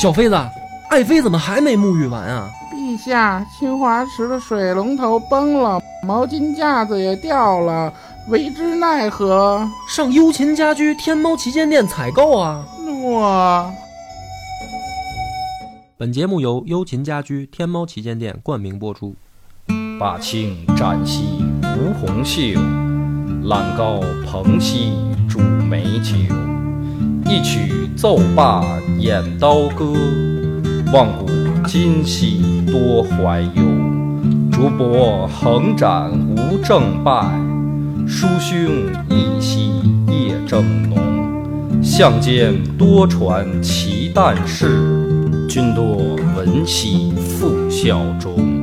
小妃子，爱妃怎么还没沐浴完啊？陛下，清华池的水龙头崩了，毛巾架子也掉了，为之奈何？上优琴家居天猫旗舰店采购啊！我。本节目由优琴家居天猫旗舰店冠名播出。霸清展兮吴红袖，揽高蓬兮煮美酒。一曲奏罢演刀歌，望古今兮多怀忧。竹帛横展无正败，书兄一夕夜正浓。相间多传奇诞事，君多闻兮复效忠。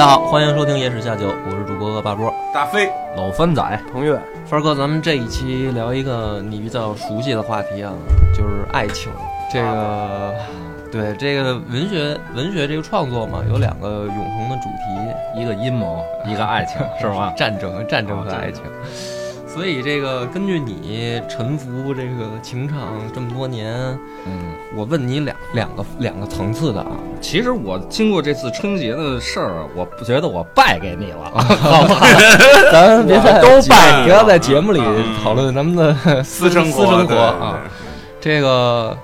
家好，欢迎收听《野史下酒》，我是主播大波。大飞，老番仔，彭越，帆儿哥，咱们这一期聊一个你比较熟悉的话题啊，就是爱情。这个，对这个文学文学这个创作嘛，有两个永恒的主题，一个阴谋，一个爱情，是吧？战争，战争和爱情。所以这个根据你沉浮这个情场这么多年，嗯，我问你两两个两个层次的啊。其实我经过这次春节的事儿，我不觉得我败给你了，好吧？咱别在都败不要在节目里讨论咱们的私生 私生活啊。这个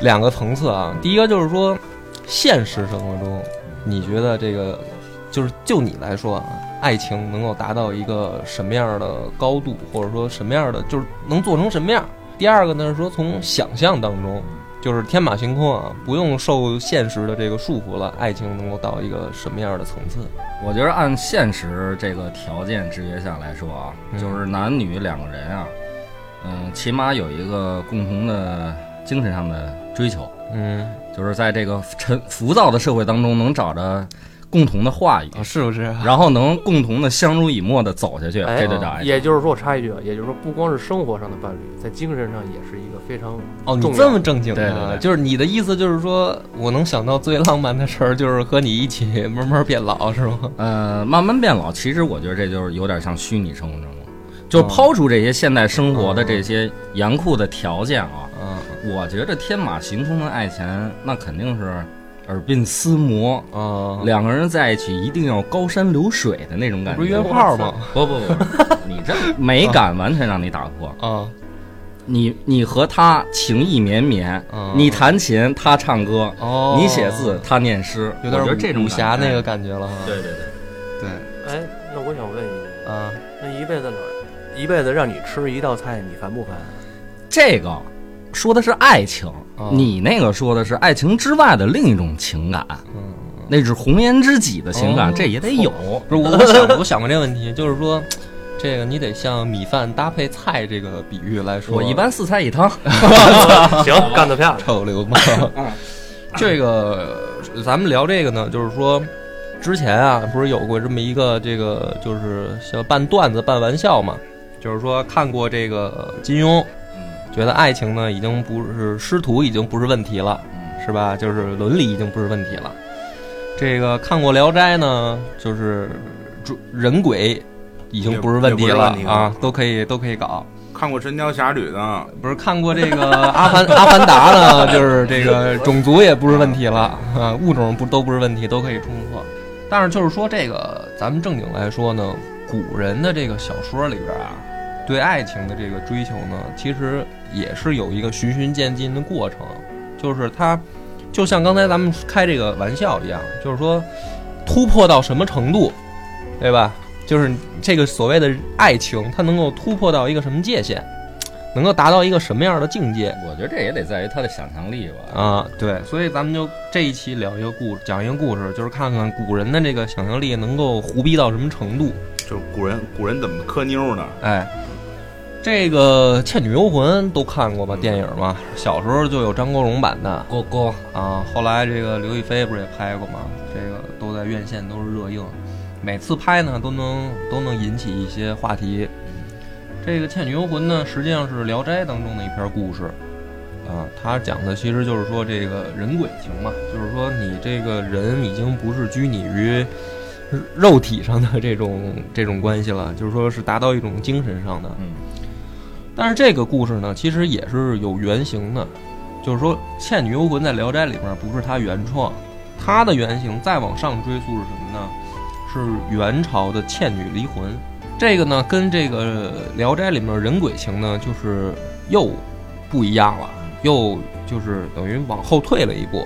两个层次啊，第一个就是说，现实生活中，你觉得这个就是就你来说啊，爱情能够达到一个什么样的高度，或者说什么样的就是能做成什么样？第二个呢是说从想象当中，就是天马行空啊，不用受现实的这个束缚了，爱情能够到一个什么样的层次？我觉得按现实这个条件制约下来说啊，嗯就是男女两个人啊，嗯，起码有一个共同的精神上的追求，嗯就是在这个沉浮躁的社会当中能找着共同的话语，啊，是不是？然后能共同的相濡以沫的走下去，哎这就叫爱情。也就是说，我插一句啊，也就是说，不光是生活上的伴侣，在精神上也是一个非常哦，你这么正经对对啊？对就是你的意思就是说，我能想到最浪漫的事儿，就是和你一起慢慢变老，是吗？呃，慢慢变老，其实我觉得这就是有点像虚拟生活中了，哦就是抛出这些现代生活的这些严酷的条件啊，嗯我觉得天马行空的爱情那肯定是耳鬓厮磨，啊，两个人在一起一定要高山流水的那种感觉。不是约炮吗？不不不，你这美感完全让你打破。啊，你你和他情意绵绵，嗯你弹琴，他唱歌，哦，你写字，他念诗，有点我觉得这种武侠那个感感觉了哈。觉。对对对，对哎，那我想问你，啊，那一辈子哪一辈子让你吃一道菜，你烦不烦？这个说的是爱情，哦你那个说的是爱情之外的另一种情感，嗯，那是红颜知己的情感，哦这也得有。不是我，我想我想过这个问题，就是说。这个你得像米饭搭配菜这个比喻来说，我一般四菜一汤，行，干得漂亮。臭流氓。这个咱们聊这个呢，就是说，之前啊，不是有过这么一个这个，就是像半段子半玩笑嘛，就是说看过这个金庸，觉得爱情呢已经不是师徒已经不是问题了，是吧？就是伦理已经不是问题了。这个看过《聊斋》呢，就是主人鬼已经不是问题了啊，都可以都可以搞。看过《神雕侠侣》的，不是看过这个阿凡 阿凡达呢，就是这个种族也不是问题了啊，物种不都不是问题，都可以冲破。但是就是说这个，咱们正经来说呢，古人的这个小说里边啊，对爱情的这个追求呢，其实也是有一个循序渐进的过程，就是它就像刚才咱们开这个玩笑一样，就是说突破到什么程度，对吧？就是这个所谓的爱情，它能够突破到一个什么界限，能够达到一个什么样的境界我觉得这也得在于他的想象力吧。啊？对，所以咱们就这一期聊一个故，讲一个故事，就是看看古人的这个想象力能够胡逼到什么程度。就是古人古人怎么磕妞呢？哎，这个《倩女幽魂》都看过吧？电影嘛，小时候就有张国荣版的郭郭啊，后来这个刘亦菲不是也拍过吗？这个都在院线都是热映，每次拍呢都能都能引起一些话题。这个《倩女幽魂》呢，实际上是《聊斋》当中的一篇故事，啊，它讲的其实就是说这个人鬼情嘛，就是说你这个人已经不是拘泥于肉体上的这种这种关系了，就是说是达到一种精神上的。嗯，但是这个故事呢，其实也是有原型的，就是说《倩女幽魂》在《聊斋》里面不是它原创，它的原型再往上追溯是什么呢？是元朝的倩女离魂。这个呢，跟这个《聊斋》里面人鬼情呢，就是又不一样了，又就是等于往后退了一步。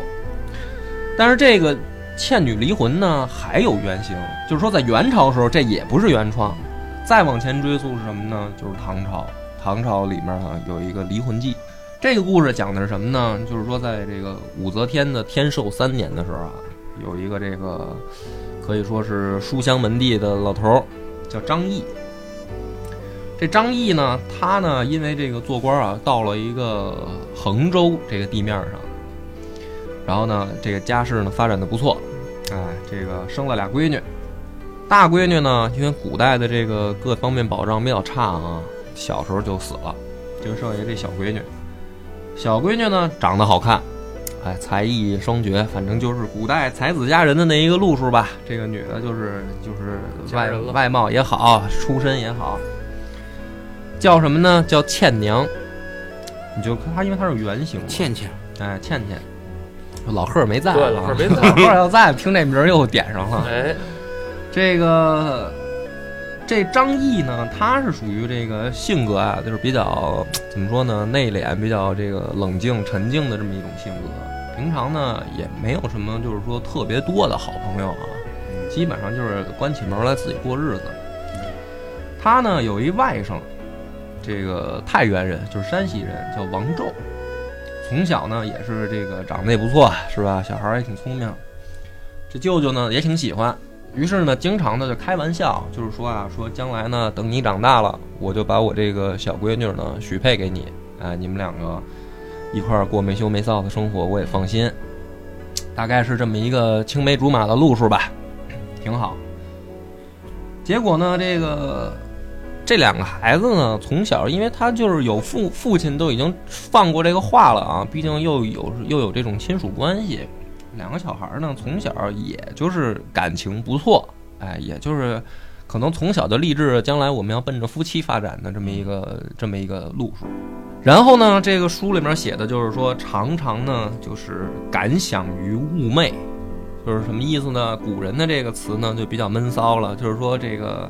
但是这个倩女离魂呢，还有原型，就是说在元朝时候，这也不是原创。再往前追溯是什么呢？就是唐朝，唐朝里面啊有一个离魂记。这个故事讲的是什么呢？就是说在这个武则天的天寿三年的时候啊，有一个这个可以说是书香门第的老头儿。叫张毅。这张毅呢，他呢，因为这个做官啊，到了一个衡州这个地面上，然后呢，这个家世呢发展的不错，哎，这个生了俩闺女，大闺女呢，因为古代的这个各方面保障比较差啊，小时候就死了，就剩下这小闺女。小闺女呢，长得好看。哎，才艺双绝，反正就是古代才子佳人的那一个路数吧。这个女的，就是就是外外貌也好，出身也好，叫什么呢？叫倩娘。你就她，因为她是原型。倩倩，哎，倩倩。老贺没在，对，老贺没 在。老贺要在，听这名又点上了。哎，这个这张毅呢，他是属于这个性格啊，就是比较怎么说呢？内敛，比较这个冷静沉静的这么一种性格。平常呢也没有什么，就是说特别多的好朋友啊，基本上就是关起门来自己过日子。他呢有一外甥，这个太原人，就是山西人，叫王胄。从小呢也是这个长得也不错，是吧？小孩也挺聪明。这舅舅呢也挺喜欢，于是呢经常的就开玩笑，就是说啊，说将来呢等你长大了，我就把我这个小闺女呢许配给你，哎，你们两个。一块儿过没羞没臊的生活，我也放心。大概是这么一个青梅竹马的路数吧，挺好。结果呢，这个这两个孩子呢，从小因为他就是有父父亲都已经放过这个话了啊，毕竟又有又有这种亲属关系，两个小孩呢，从小也就是感情不错，哎，也就是可能从小就立志将来我们要奔着夫妻发展的这么一个这么一个路数。然后呢，这个书里面写的就是说，常常呢就是感想于寤寐，就是什么意思呢？古人的这个词呢就比较闷骚了，就是说这个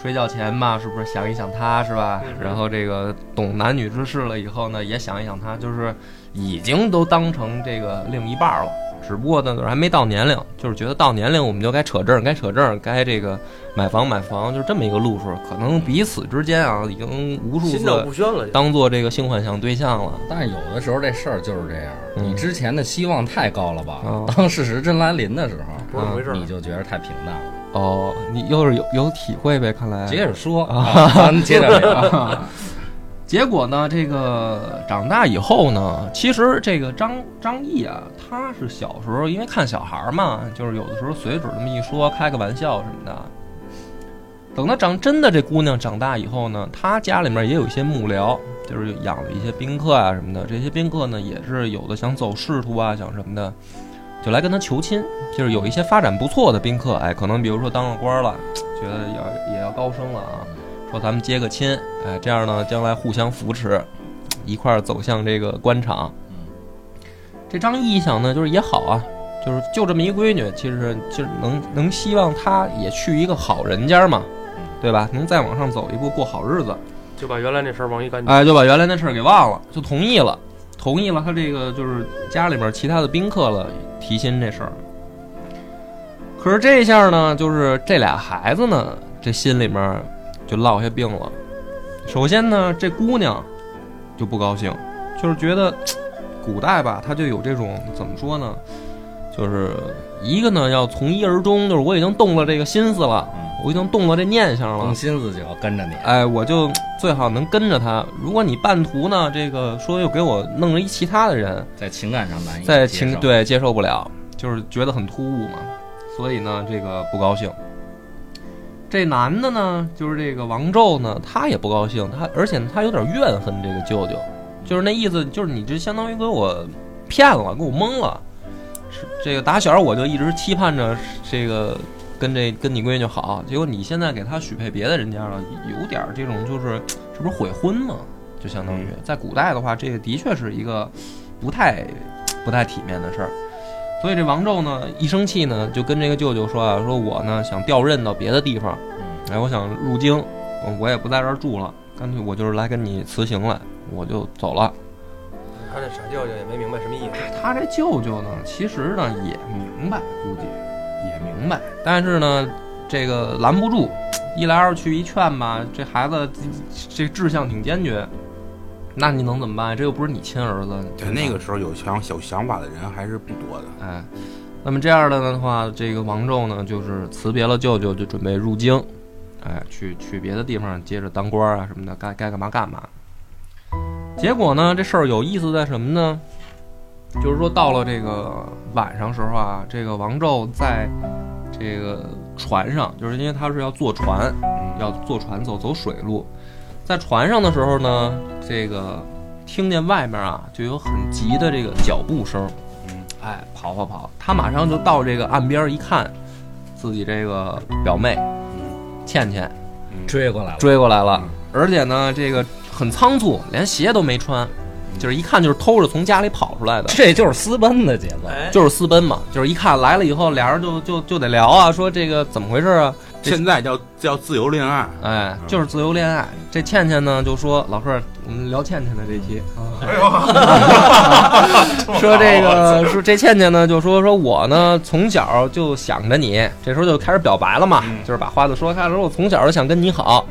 睡觉前吧，是不是想一想他，是吧？然后这个懂男女之事了以后呢，也想一想他，就是已经都当成这个另一半了。只不过呢，还没到年龄，就是觉得到年龄我们就该扯证，该扯证，该这个买房买房，就是这么一个路数。可能彼此之间啊，已经无数次当做这个性幻想对象了。但是有的时候这事儿就是这样，你之前的希望太高了吧？当事实真来临的时候，你就觉得太平淡了。哦，你又是有有体会呗？看来接着说 啊，咱接着聊。结果呢，这个长大以后呢，其实这个张张毅啊，他是小时候因为看小孩嘛，就是有的时候随嘴这么一说，开个玩笑什么的。等他长真的这姑娘长大以后呢，他家里面也有一些幕僚，就是养了一些宾客啊什么的。这些宾客呢，也是有的想走仕途啊，想什么的，就来跟他求亲。就是有一些发展不错的宾客，哎，可能比如说当了官了，觉得要也要高升了啊。说咱们接个亲，哎，这样呢，将来互相扶持，一块儿走向这个官场。这张毅一想呢，就是也好啊，就是就这么一闺女，其实就是能能希望她也去一个好人家嘛，对吧？能再往上走一步，过好日子，就把原来那事儿忘一干净。哎，就把原来那事儿给忘了，就同意了，同意了他这个就是家里面其他的宾客了提亲这事儿。可是这下呢，就是这俩孩子呢，这心里面。就落下病了。首先呢，这姑娘就不高兴，就是觉得 古代吧，她就有这种怎么说呢？就是一个呢要从一而终，就是我已经动了这个心思了，我已经动了这念想了动，心思就要跟着你。哎，我就 最好能跟着他。如果你半途呢，这个说又给我弄了一其他的人，在情感上难以在情对接受不了，就是觉得很突兀嘛，所以呢，这个不高兴。这男的呢，就是这个王宙呢，他也不高兴，他而且他有点怨恨这个舅舅，就是那意思，就是你这相当于给我骗了，给我蒙了。是这个打小我就一直期盼着这个跟这跟你闺女好，结果你现在给他许配别的人家了，有点这种就是这不是悔婚吗？就相当于在古代的话，这个的确是一个不太不太体面的事儿。所以这王宙呢，一生气呢，就跟这个舅舅说啊，说我呢想调任到别的地方，哎，我想入京，我我也不在这儿住了，干脆我就是来跟你辞行了，我就走了。他这傻舅舅也没明白什么意思。他这舅舅呢，其实呢也明白，估计也明白，但是呢，这个拦不住，一来二去一劝吧，这孩子这志向挺坚决，那你能怎么办？这又不是你亲儿子。对那个时候有想有想法的人还是不多的。哎，那么这样的话，这个王胄呢，就是辞别了舅舅，就准备入京，哎，去去别的地方接着当官啊什么的，该该干嘛干嘛。结果呢，这事儿有意思在什么呢？就是说到了这个晚上时候啊，这个王胄在这个船上，就是因为他是要坐船，要坐船走走水路，在船上的时候呢，这个听见外面啊就有很急的这个脚步声，嗯。哎，跑跑跑，他马上就到这个岸边一看，自己这个表妹倩倩追过来了，追过来了，而且呢，这个很仓促，连鞋都没穿，就是一看就是偷着从家里跑出来的。这就是私奔的节奏。就是私奔嘛，就是一看来了以后，俩人就就就得聊啊，说这个怎么回事啊？这现在叫叫自由恋爱，哎，就是自由恋爱。这倩倩呢就说：“老贺，我们聊倩倩的这期。啊，说这个说这倩倩呢就说说我呢从小就想着你，这时候就开始表白了嘛，就是把话都说开了，说我从小就想跟你好。”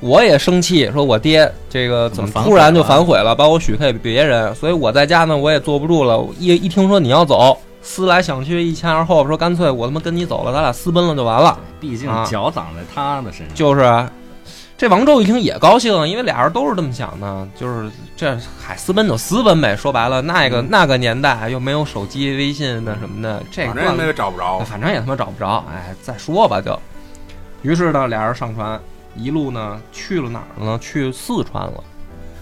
我也生气，说我爹这个怎么突然就反悔了，把我许配别人，所以我在家呢我也坐不住了，一一听说你要走，思来想去，一前而后，说干脆我他妈跟你走了，咱俩私奔了就完了。毕竟啊脚长在他的身上。就是啊，这王宙一听也高兴，因为俩人都是这么想的，就是这嗨私奔就私奔呗。说白了，那个那个年代又没有手机、微信那什么的，这个反正也找不着。反正也他妈找不着，哎，再说吧就。于是呢，俩人上船，一路呢去了哪儿了呢？去四川了。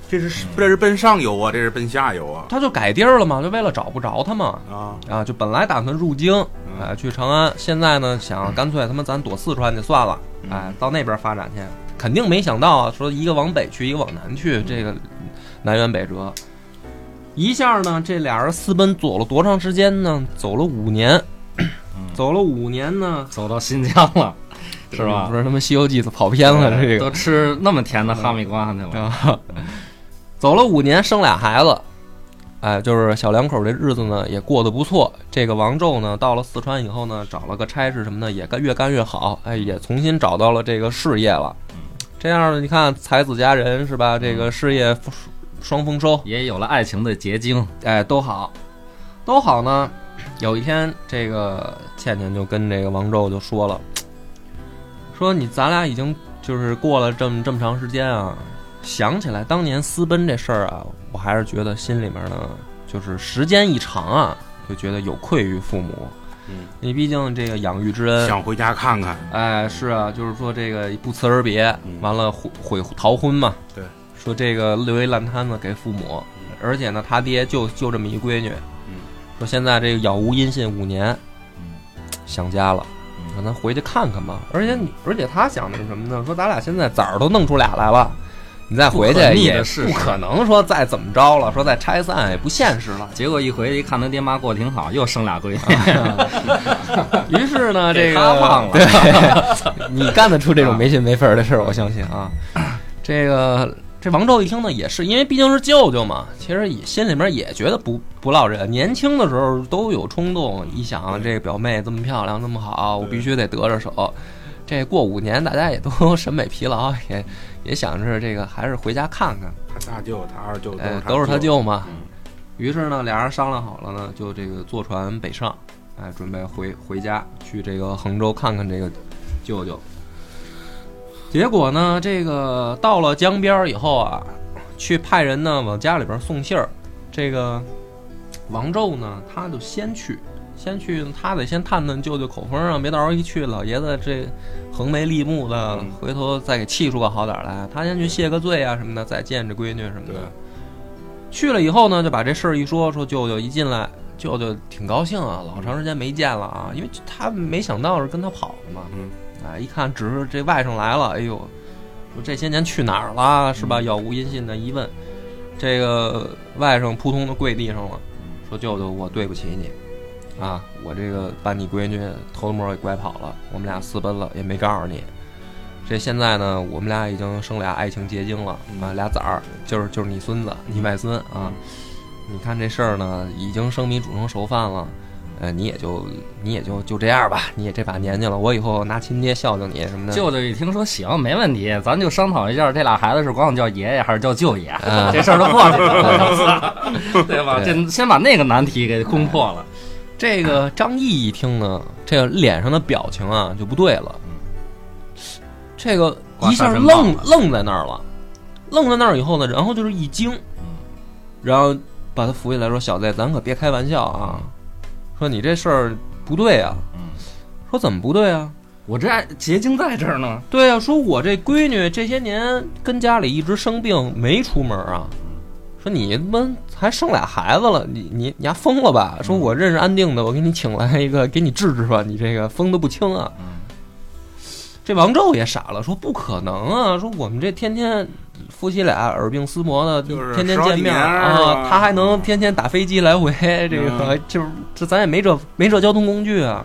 这是这是奔上游啊，这是奔下游啊他就改地儿了嘛，就为了找不着他嘛。啊！啊，就本来打算入京，哎，去长安，现在呢想干脆他妈咱躲四川去算了，哎，到那边发展去。肯定没想到啊，说一个往北去，一个往南去，这个南辕北辙。一下呢，这俩人私奔走了多长时间呢？走了五年，走了五年呢，走到新疆了，是吧不？是他妈《西游记》跑偏了，这个都吃那么甜的哈密瓜去了。啊，走了五年，生俩孩子，哎，就是小两口这日子呢也过得不错。这个王宙呢，到了四川以后呢，找了个差事什么的，也干越干越好，哎，也重新找到了这个事业了。这样呢，你看才子佳人是吧？这个事业双丰收，也有了爱情的结晶。哎，都好，都好呢。有一天，这个倩倩就跟这个王宙就说了，说你咱俩已经就是过了这么这么长时间啊，想起来当年私奔这事儿啊，我还是觉得心里面呢，就是时间一长啊，就觉得有愧于父母。嗯，你毕竟这个养育之恩，想回家看看，哎，是啊，就是说这个不辞而别，嗯完了悔悔逃婚嘛。对，说这个留一烂摊子给父母，而且呢，他爹就就这么一闺女。嗯，说现在这个杳无音信五年，嗯想家了，嗯让咱回去看看吧。而且你，而且他想的是什么呢？说咱俩现在崽儿都弄出俩来了，你再回去也不可能说再怎么着了，说再拆散也不现实了。结果一回去一看他爹妈过得挺好，又生俩闺女。于是呢，这个他忘了对，你干得出这种没心没肺的事儿，我相信啊。这个这王胄一听呢，也是因为毕竟是舅舅嘛，其实也心里面也觉得不不落忍。年轻的时候都有冲动，一想这个表妹这么漂亮，这么好，我必须得得着手。这过五年，大家也都审美疲劳，也也想着这个还是回家看看。他大舅、他二舅都都是他舅嘛。嗯于是呢，俩人商量好了呢，就这个坐船北上，哎，准备回回家去这个衡州看看这个舅舅。结果呢，这个到了江边以后啊，去派人呢往家里边送信儿。这个王宙呢，他就先去，先去，他得先探探舅舅口风啊，别到时候一去，老爷子这横眉立目的，嗯回头再给气出个好歹来。他先去谢个罪啊什么的，再见这闺女什么的。去了以后呢，就把这事儿一说，说舅舅一进来，舅舅挺高兴啊，老长时间没见了啊，因为他没想到是跟他跑了嘛。嗯，哎，一看只是这外甥来了，哎呦，说这些年去哪儿了是吧？杳无音信的一问，这个外甥扑通的跪地上了，说舅舅，我对不起你，啊，我这个把你闺女偷摸给拐跑了，我们俩私奔了，也没告诉你。这现在呢，我们俩已经生俩爱情结晶了啊，俩崽儿，就是就是你孙子，你外孙啊。你看这事儿呢，已经生米煮成熟饭了，呃，你也就你也就就这样吧，你也这把年纪了，我以后拿亲爹孝敬你什么的。舅舅一听说行，没问题，咱就商讨一下，这俩孩子是管我叫爷爷还是叫舅爷，啊这事儿就过去了 对吧？这先把那个难题给攻破了。这个张毅一听呢，这个脸上的表情啊就不对了，这个一下愣愣在那儿了，愣在那儿以后呢，然后就是一惊，然后把他扶起来说：“小子，咱可别开玩笑啊，说你这事儿不对啊。”说怎么不对啊？我这爱结晶在这儿呢，对啊，说我这闺女这些年跟家里一直生病，没出门啊。说你他妈还生俩孩子了，你你你丫疯了吧？说我认识安定的，我给你请来一个，给你治治吧。你这个疯的不轻啊。这王宙也傻了，说不可能啊！说我们这天天夫妻俩耳鬓厮磨的，就是天天见面啊，他还能天天打飞机来回，这个 就是这咱也没这没这交通工具啊。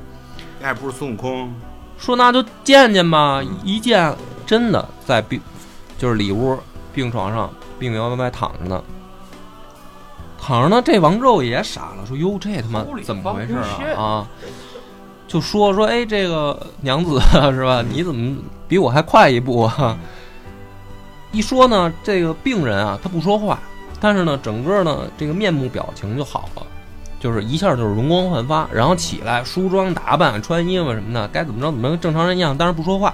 那还不是孙悟空，说那就见见吧，一见真的在病，就是里屋病床上，病原外躺着呢，躺着呢。这王胄也傻了，说哟，这他妈怎么回事啊？啊，就说说，哎，这个娘子是吧？你怎么比我还快一步啊？一说呢，这个病人啊，他不说话，但是呢，整个呢，这个面目表情就好了。就是一下就是容光焕发，然后起来梳妆打扮、穿衣服什么的，该怎么着怎么着，跟正常人一样，但是不说话。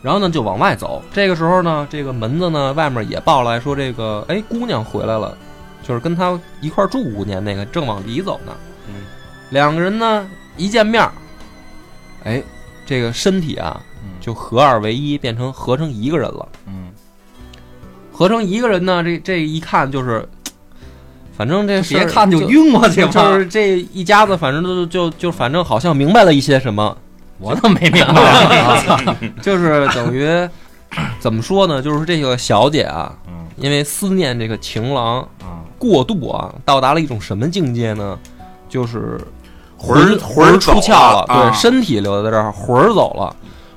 然后呢，就往外走。这个时候呢，这个门子呢，外面也报来说，这个哎，姑娘回来了，就是跟他一块儿住五年那个，正往里走呢。嗯，两个人呢一见面儿，哎，这个身体啊就合二为一，变成合成一个人了。嗯，合成一个人呢，这这一看就是，反正这别看就晕过去了，就是这一家子，反正都就就反正好像明白了一些什么，我都没明白。就是等于怎么说呢？就是这个小姐啊，嗯因为思念这个情郎啊，过度啊，到达了一种什么境界呢？就是魂儿魂出窍了对，啊身体留在这儿，魂儿走了。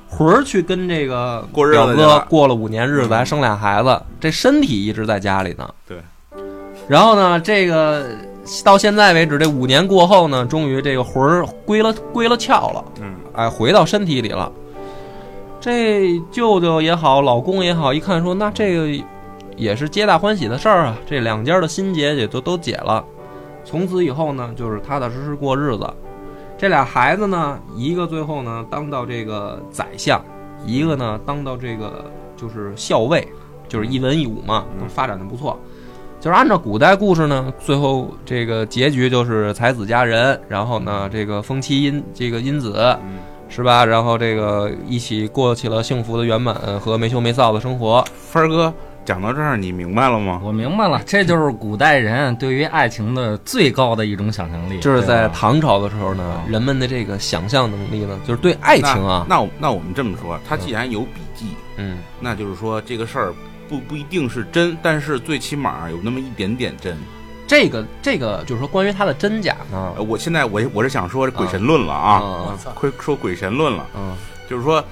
魂儿去跟这个表哥过了五年日子，嗯还生俩孩子，这身体一直在家里呢。对。然后呢，这个到现在为止，这五年过后呢，终于这个魂儿归了归了窍了。嗯，哎，回到身体里了。这舅舅也好，老公也好，一看说，那这个也是皆大欢喜的事儿啊，这两家的心结也都都解了。从此以后呢，就是踏踏实实过日子。这俩孩子呢，一个最后呢当到这个宰相，一个呢当到这个就是校尉，就是一文一武嘛，都发展的不错。就是按照古代故事呢，最后这个结局就是才子佳人，然后呢，这个封妻荫这个荫子，嗯是吧？然后这个一起过起了幸福的圆满和没羞没臊的生活。分儿哥讲到这儿，你明白了吗？我明白了，这就是古代人对于爱情的最高的一种想象力。就是在唐朝的时候呢，人们的这个想象能力呢，就是对爱情啊，那那我那我们这么说，他既然有笔记，嗯，那就是说这个事儿不不一定是真，但是最起码有那么一点点真。这个这个就是说关于它的真假呢呃，我现在我我是想说鬼神论了啊，啊快说鬼神论了，嗯就是说，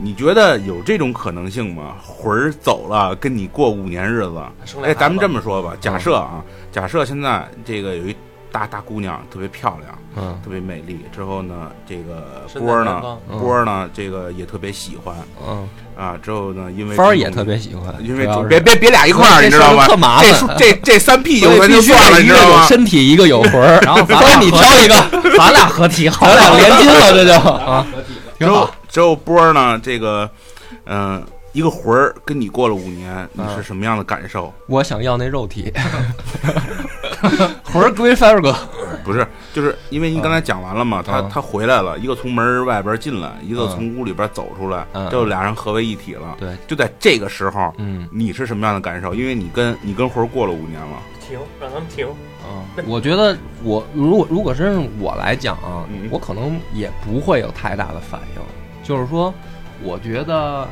你觉得有这种可能性吗？魂儿走了，跟你过五年日子。哎，咱们这么说吧，假设啊，假设现在这个有一大大姑娘特别漂亮，嗯特别美丽，之后呢，这个波儿呢波儿呢，这个也特别喜欢嗯，啊。之后呢，因为芳儿也特别喜欢，因为别别别俩一块儿，你知道吗特？麻这烦这这三 P 就算了，得一个有你知道吗？身体，一个有魂儿，然后你俩挑一个，咱俩合体好了，咱俩连金了，这就啊，之后之后波儿呢，这个嗯、一个魂儿跟你过了五年，你嗯是什么样的感受？我想要那肉体，魂儿归范儿哥。不是，就是因为你刚才讲完了嘛，他嗯他回来了，一个从门外边进来，一个嗯从屋里边走出来，嗯就俩人合为一体了。对，就在这个时候，嗯你是什么样的感受？因为你跟你跟魂儿过了五年了，停，让他们停。啊，我觉得我如果如果真是我来讲啊嗯，我可能也不会有太大的反应。就是说，我觉得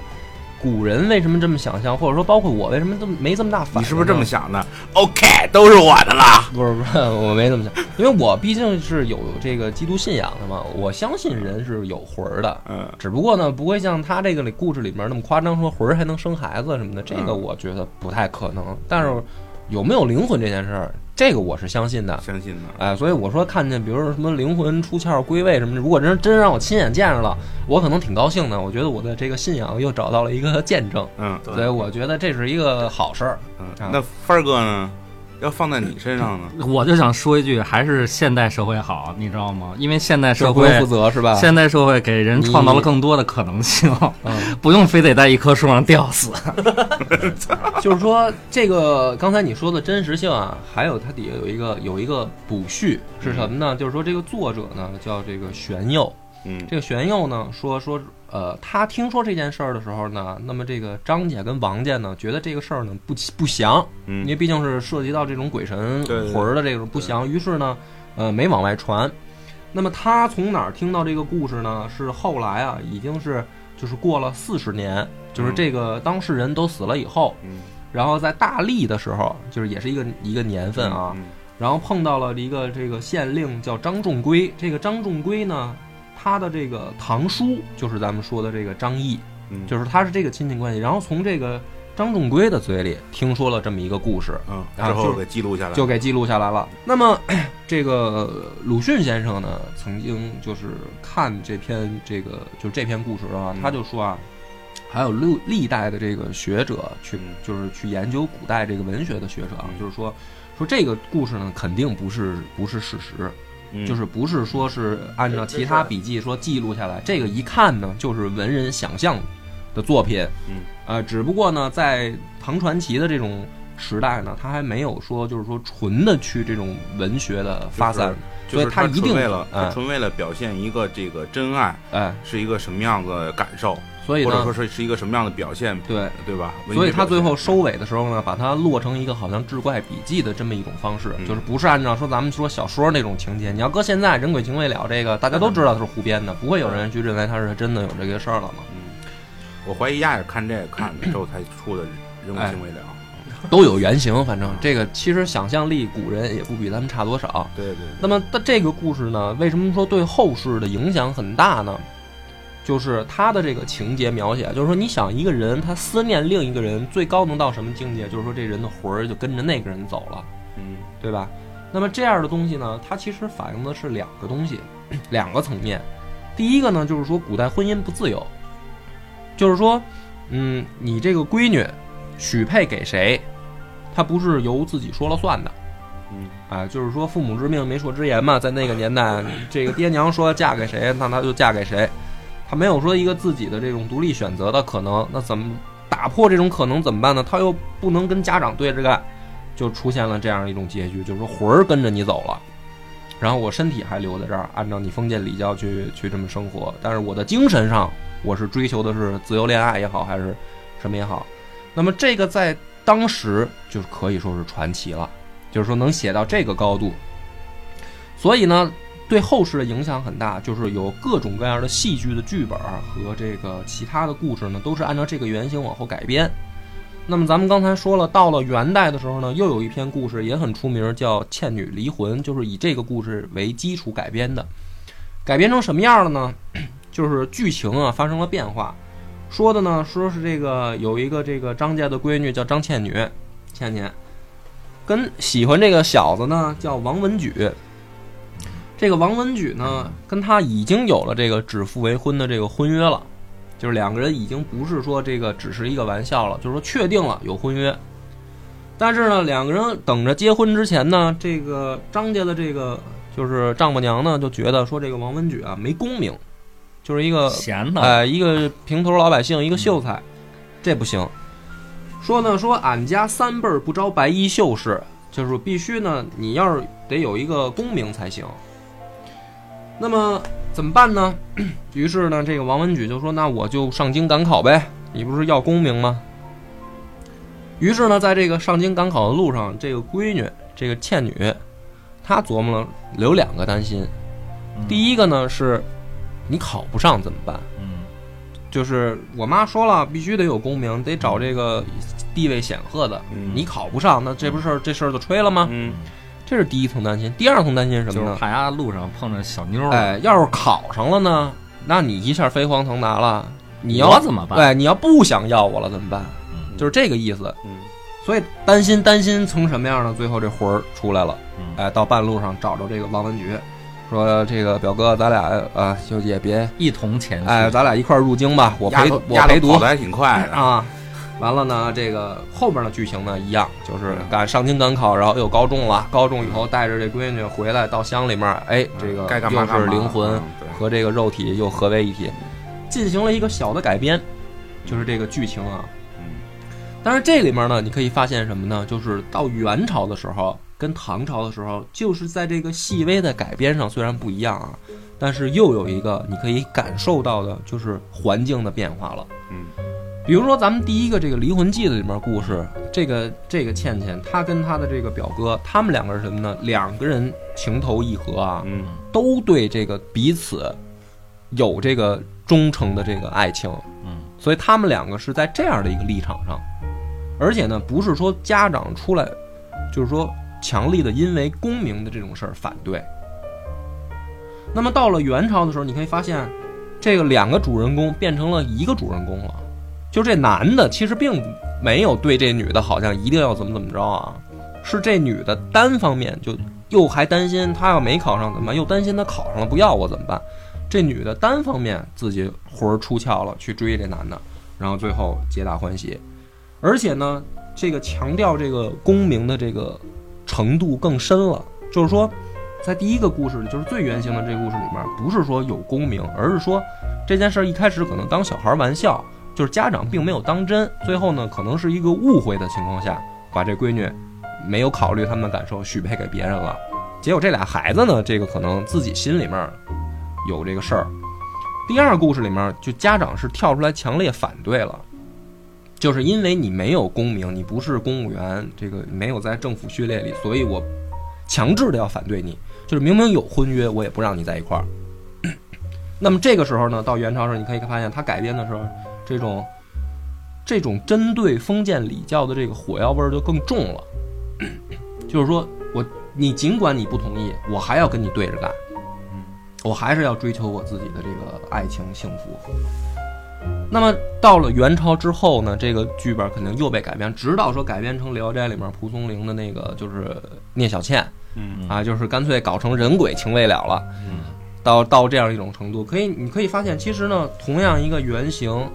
古人为什么这么想象，或者说包括我为什么这么没这么大反应？你是不是这么？想的？OK，都是我的啦。不是不是，我没这么想，因为我毕竟是有这个基督信仰的嘛，我相信人是有魂儿的。嗯，只不过呢，不会像他这个里故事里面那么夸张，说魂儿还能生孩子什么的，这个嗯我觉得不太可能。但是有没有灵魂这件事儿，这个我是相信的。相信的。哎，所以我说看见，比如说什么灵魂出窍、归位什么的，如果真真让我亲眼见着了，我可能挺高兴的。我觉得我的这个信仰又找到了一个见证，嗯所以我觉得这是一个好事儿。嗯啊，那范儿哥呢？要放在你身上呢？我就想说一句，还是现代社会好，你知道吗？因为现代社会不用负责是吧？现代社会给人创造了更多的可能性，嗯，不用非得在一棵树上吊死。就是说这个刚才你说的真实性啊，还有它底下有一个有一个补序是什么呢？就是说这个作者呢叫这个玄佑，嗯。这个玄佑呢说说，呃，他听说这件事儿的时候呢，那么这个张家跟王家呢，觉得这个事儿呢不不祥，因嗯为毕竟是涉及到这种鬼神魂儿的这种不祥，于是呢，呃，没往外传。那么他从哪儿听到这个故事呢？是后来啊，已经是就是过了四十年，就是这个当事人都死了以后，嗯。然后在大历的时候，就是也是一个一个年份啊，嗯。然后碰到了一个这个县令叫张仲圭，这个张仲圭呢，他的这个堂叔就是咱们说的这个张毅，嗯，就是他是这个亲戚关系。然后从这个张仲圭的嘴里听说了这么一个故事，嗯，啊就是之后给记录下来，就给记录下来了。那么 这个鲁迅先生呢，曾经就是看这篇这个就这篇故事的话他就说啊。还有历历代的这个学者去嗯，就是去研究古代这个文学的学者啊，嗯就是说，说这个故事呢，肯定不是不是事实，嗯。就是不是说是按照其他笔记说记录下来，这个一看呢就是文人想象的作品，嗯，呃，只不过呢在唐传奇的这种时代呢，他还没有说就是说纯的去这种文学的发散，所以就是他一定纯为了纯为了表现一个这个真爱哎，是一个什么样的感受，所以或者说，是是一个什么样的表现，对，对吧？所以他最后收尾的时候呢，把它落成一个好像志怪笔记的这么一种方式，嗯就是不是按照说咱们说小说那种情节。你要搁现在《人鬼情未了》这个，大家都知道它是胡编的，不会有人去认为它是真的有这个事儿了嘛。嗯，我怀疑丫也是看这个看的之后才出的《人鬼情未了》都有原型，反正这个其实想象力古人也不比咱们差多少。对对，那么但这个故事呢，为什么说对后世的影响很大呢？就是他的这个情节描写，就是说你想一个人他思念另一个人，最高能到什么境界？就是说这人的魂儿就跟着那个人走了。嗯对吧？那么这样的东西呢，它其实反映的是两个东西，两个层面。第一个呢，就是说古代婚姻不自由，就是说，嗯，你这个闺女许配给谁，她不是由自己说了算的。嗯，啊，就是说父母之命，媒妁之言嘛，在那个年代，这个爹娘说嫁给谁，那她就嫁给谁，他没有说一个自己的这种独立选择的可能。那怎么打破这种可能怎么办呢？他又不能跟家长对着干，就出现了这样一种结局，就是说魂儿跟着你走了，然后我身体还留在这儿，按照你封建礼教去去这么生活，但是我的精神上，我是追求的是自由恋爱也好，还是什么也好。那么这个在当时就可以说是传奇了，就是说能写到这个高度。所以呢，对后世的影响很大，就是有各种各样的戏剧的剧本和这个其他的故事呢，都是按照这个原型往后改编。那么咱们刚才说了，到了元代的时候呢，又有一篇故事也很出名，叫《倩女离魂》，就是以这个故事为基础改编的。改编成什么样了呢？就是剧情啊发生了变化。说的呢，说是这个有一个这个张家的闺女叫张倩女，倩倩，跟喜欢这个小子呢叫王文举。这个王文举呢，跟他已经有了这个指腹为婚的这个婚约了。就是两个人已经不是说这个只是一个玩笑了，就是说确定了有婚约。但是呢，两个人等着结婚之前呢，这个张家的这个就是丈母娘呢，就觉得说这个王文举啊没功名，就是一个闲的，哎一个平头老百姓，一个秀才。这不行。说呢，说俺家三辈儿不招白衣秀士，就是必须呢，你要是得有一个功名才行。那么怎么办呢？于是呢，这个王文举就说：“那我就上京赶考呗，你不是要功名吗？”于是呢，在这个上京赶考的路上，这个闺女，这个倩女，她琢磨了有两个担心。第一个呢是，你考不上怎么办？嗯就是我妈说了，必须得有功名，得找这个地位显赫的。嗯你考不上，那这不是这事儿就吹了吗？嗯这是第一层担心。第二层担心是什就是么呢？怕丫路上碰着小妞儿，哎，要是考上了呢，那你一下飞黄腾达了。你要我怎么办？对，你要不想要我了怎么办？嗯就是这个意思。嗯所以担心担心从什么样呢？最后这魂儿出来了，嗯哎，到半路上找着这个王文举，说这个表哥，咱俩啊，就也别，一同前去。哎，咱俩一块儿入京吧，我陪我陪读跑得还挺快的，啊。完了呢，这个后边的剧情呢一样，就是嗯赶上京赶考，然后又高中了，高中以后带着这闺女回来到乡里面，哎，这个又是灵魂和这个肉体又合为一体，进行了一个小的改编，就是这个剧情啊。嗯但是这里面呢，你可以发现什么呢？就是到元朝的时候跟唐朝的时候，就是在这个细微的改编上虽然不一样啊，但是又有一个你可以感受到的，就是环境的变化了。嗯比如说咱们第一个这个《离魂记》的里面故事，这个这个倩倩，她跟她的这个表哥，他们两个是什么呢？两个人情投意合啊，嗯都对这个彼此有这个忠诚的这个爱情，嗯，所以他们两个是在这样的一个立场上，而且呢，不是说家长出来，就是说强力的因为功名的这种事儿反对。那么到了元朝的时候，你可以发现，这个两个主人公变成了一个主人公了，就这男的其实并没有对这女的好像一定要怎么怎么着啊，是这女的单方面就又还担心她要没考上怎么办，又担心她考上了不要我怎么办。这女的单方面自己魂儿出窍了，去追这男的，然后最后皆大欢喜。而且呢，这个强调这个功名的这个程度更深了，就是说，在第一个故事里，就是最原型的这个故事里面，不是说有功名，而是说这件事一开始可能当小孩玩笑，就是家长并没有当真，最后呢，可能是一个误会的情况下，把这闺女没有考虑他们的感受许配给别人了。结果这俩孩子呢，这个可能自己心里面有这个事儿。第二故事里面，就家长是跳出来强烈反对了，就是因为你没有功名，你不是公务员，这个没有在政府序列里，所以我强制的要反对你。就是明明有婚约，我也不让你在一块儿。那么这个时候呢，到元朝时候，你可以发现他改编的时候，这种这种针对封建礼教的这个火药味儿就更重了。就是说我你尽管你不同意，我还要跟你对着干，我还是要追求我自己的这个爱情幸福。那么到了元朝之后呢，这个剧本肯定又被改编，直到说改编成《聊斋》里面蒲松龄的那个就是聂小倩嗯啊，就是干脆搞成人鬼情未了了。嗯，到到这样一种程度，可以你可以发现，其实呢，同样一个原型，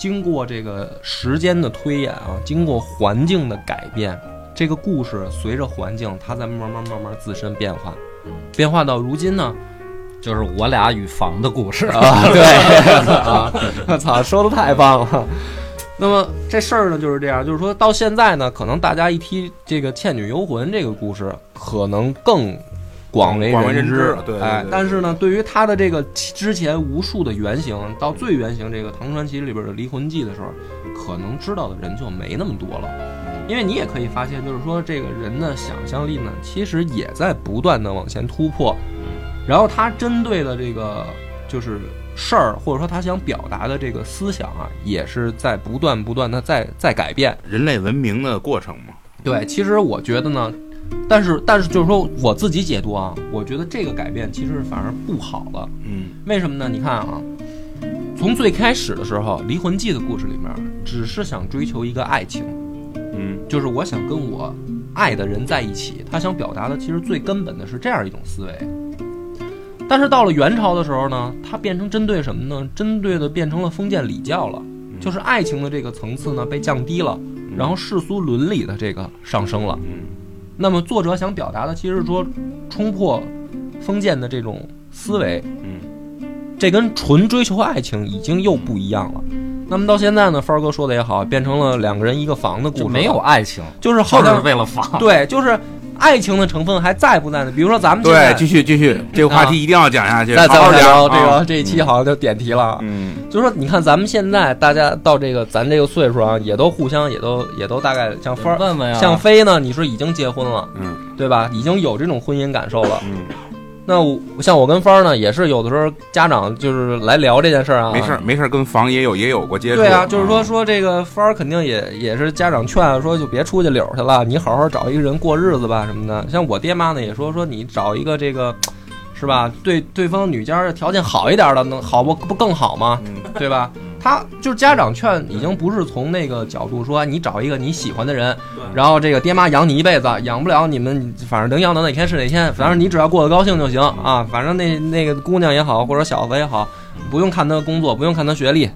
经过这个时间的推演啊，经过环境的改变，这个故事随着环境，它在慢慢慢慢自身变化，变化到如今呢，就是我俩与房的故事。啊，对 啊，操，说的太棒了。那么这事儿呢就是这样，就是说到现在呢，可能大家一提这个《倩女幽魂》这个故事，可能更广为广为人知知对对哎对，但是呢，对于他的这个之前无数的原型，到最原型这个《唐传奇》里边的《离魂记》的时候，可能知道的人就没那么多了。因为你也可以发现，就是说这个人的想象力呢，其实也在不断的往前突破。然后他针对的这个就是事儿，或者说他想表达的这个思想啊，也是在不断不断的在在改变。人类文明的过程嘛，对，其实我觉得呢，但是但是就是说我自己解读啊，我觉得这个改变其实反而不好了。嗯为什么呢？你看啊，从最开始的时候，《离魂记》的故事里面，只是想追求一个爱情，嗯就是我想跟我爱的人在一起。他想表达的其实最根本的是这样一种思维。但是到了元朝的时候呢，它变成针对什么呢？针对的变成了封建礼教了，就是爱情的这个层次呢被降低了，然后世俗伦理的这个上升了。嗯那么作者想表达的其实是说，冲破封建的这种思维，嗯这跟纯追求爱情已经又不一样了。那么到现在呢，帆儿哥说的也好，变成了两个人一个房的故事，就没有爱情，就是好像是为了房。对，就是爱情的成分还在不在呢？比如说咱们对，继续继续，这个话题一定要讲下去，那再好好往下聊，这个这一期好像就点题了。嗯，就是说，你看咱们现在大家到这个咱这个岁数啊，也都互相也都也都大概像问问呀，像飞呢，你说已经结婚了，嗯对吧？已经有这种婚姻感受了。嗯，那我像我跟芳儿呢，也是有的时候家长就是来聊这件事儿啊，没事儿没事儿，跟房也有也有过接触，对啊，就是说说这个芳儿肯定也也是家长劝说，就别出去溜去了，你好好找一个人过日子吧什么的。像我爹妈呢也说说你找一个这个，是吧？对对方女家的条件好一点的，能好不不更好吗？嗯对吧？他就是家长劝，已经不是从那个角度说你找一个你喜欢的人，然后这个爹妈养你一辈子，养不了你们，反正能养到哪天是哪天，反正你只要过得高兴就行啊。反正那那个姑娘也好，或者小子也好，不用看他工作，不用看他学历，你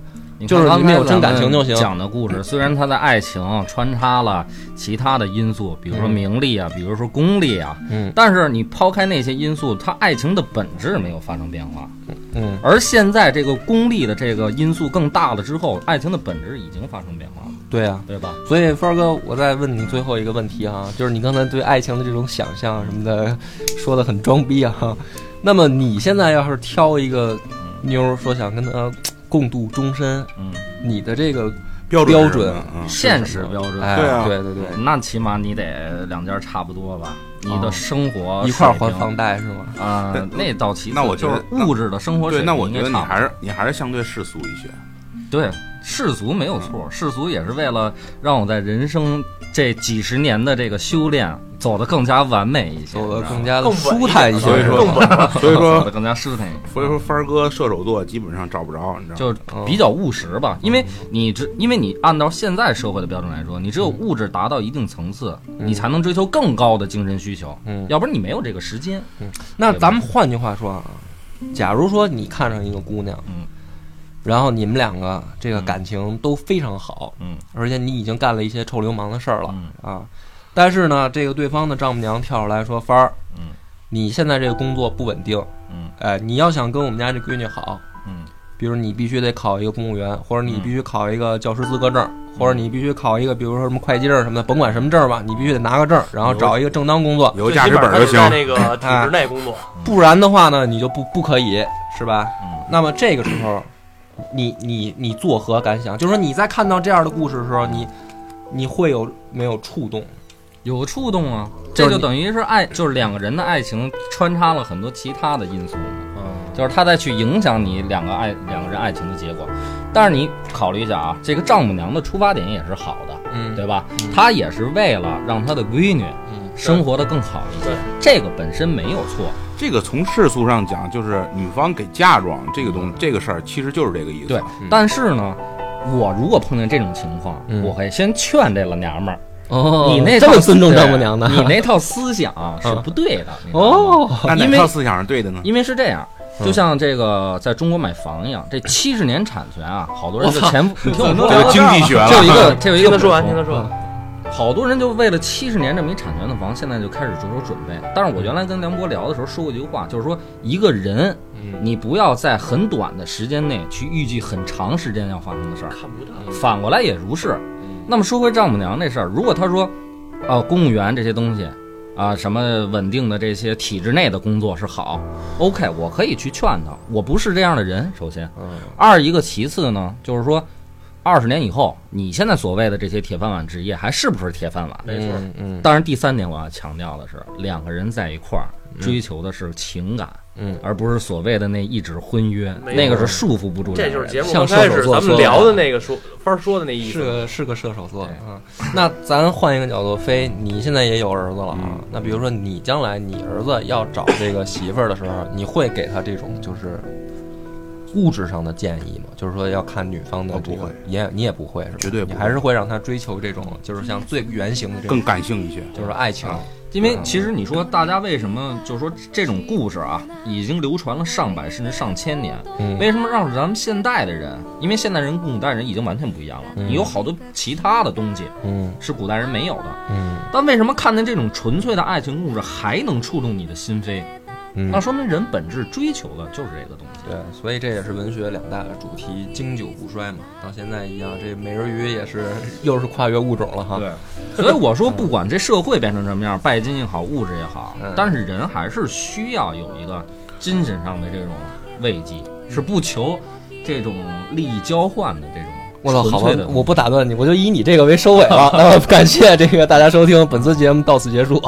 就是看你们有真感情就行讲的故事虽然它的爱情穿插了其他的因素，比如说嗯名利啊，比如说功利啊，嗯但是你抛开那些因素，它爱情的本质没有发生变化。嗯。而现在这个功利的这个因素更大了之后，爱情的本质已经发生变化了，对啊，对吧？所以帆哥，我再问你最后一个问题啊，就是你刚才对爱情的这种想象什么的，说的很装逼啊。那么你现在要是挑一个妞，说想跟她共度终身，嗯，你的这个标标准是什么？嗯。现实标准，哎，对啊。对对对，那起码你得两家差不多吧？你的生活一块还房贷是吗？啊、对。那倒其次，那我觉就得是物质的生活水对，平那我觉得你还是你还是相对世俗一些，对世俗没有错，世俗也是为了让我在人生这几十年的这个修炼走得更加完美一些，走得更加的舒坦一些，所以说所以说走得更加舒坦一些。所以说帆儿哥射手座基本上找不着，你知道吗？就比较务实吧，因为你只因为你按照现在社会的标准来说，你只有物质达到一定层次，你才能追求更高的精神需求，嗯要不然你没有这个时间。那咱们换句话说啊，假如说你看上一个姑娘，嗯，然后你们两个这个感情都非常好，嗯，而且你已经干了一些臭流氓的事儿了、嗯。啊，但是呢，这个对方的丈母娘跳出来说：“帆儿，嗯，你现在这个工作不稳定，嗯，哎，你要想跟我们家这闺女好，嗯，比如你必须得考一个公务员，或者你嗯。必须考一个教师资格证，或者你必须考一个，比如说什么会计证什么的，甭管什么证吧，你必须得拿个证，然后找一个正当工作，有驾驶最起码本就行。在那个体制内工作，不然的话呢，你就不不可以，是吧？嗯。那么这个时候，你你你作何感想？就是说你在看到这样的故事的时候，你你会有没有触动？有触动啊，这就等于是爱，就是两个人的爱情穿插了很多其他的因素嗯，就是他在去影响你两个爱两个人爱情的结果。但是你考虑一下啊，这个丈母娘的出发点也是好的，嗯对吧？她也是为了让她的闺女嗯生活的更好一些，这个本身没有错。这个从世俗上讲，就是女方给嫁妆这个东这个事儿，其实就是这个意思。对嗯，但是呢，我如果碰见这种情况，嗯我会先劝这老娘们儿，哦你那套这么尊重丈母娘的，你那套思想是嗯不对的。哦，那哪套思想是对的呢？因为是这样，嗯就像这个在中国买房一样，这七十年产权啊，好多人就前不，你听我说，这个经济学了，这有一个，这有一个听他说完，听他说完。好多人就为了七十年这么一产权的房，现在就开始着手准备。但是我原来跟梁博聊的时候说过一句话，就是说一个人，嗯你不要在很短的时间内去预计很长时间要发生的事儿，看不到，反过来也如是。那么说回丈母娘这事儿，如果他说，啊，公务员这些东西，啊，什么稳定的这些体制内的工作是好，OK，我可以去劝他。我不是这样的人，首先，嗯二一个其次呢，就是说，二十年以后，你现在所谓的这些铁饭碗职业还是不是铁饭碗？没错嗯嗯当然，第三点我要强调的是，两个人在一块儿追求的是情感，嗯，而不是所谓的那一纸婚约，那个是束缚不住。这就是节目像刚开射手座始咱们聊的那个说帆儿说的那意思是思。个是个射手座啊。那咱换一个角度，飞，你现在也有儿子了啊。嗯那比如说你将来你儿子要找这个媳妇儿的时候，你会给他这种就是物质上的建议吗？就是说要看女方的这个我不会，也你也不会是吧？绝对不会你还是会让他追求这种就是像最原型的这种更，感性一些。就是爱情。因为其实你说大家为什么就是说这种故事啊，已经流传了上百甚至上千年，嗯为什么让咱们现代的人？因为现代人跟古代人已经完全不一样了，你有好多其他的东西嗯是古代人没有的。嗯但为什么看见这种纯粹的爱情故事还能触动你的心扉？嗯那说明人本质追求的就是这个东西。对，所以这也是文学两大主题，经久不衰嘛。到现在一样，这美人鱼也是 又是跨越物种了哈。对，所以我说，不管这社会变成什么样，拜金也好，物质也好嗯，但是人还是需要有一个精神上的这种慰藉，是不求这种利益交换的这种我操，好的，我不打断你，我就以你这个为收尾了。那么感谢这个大家收听本次节目到此结束。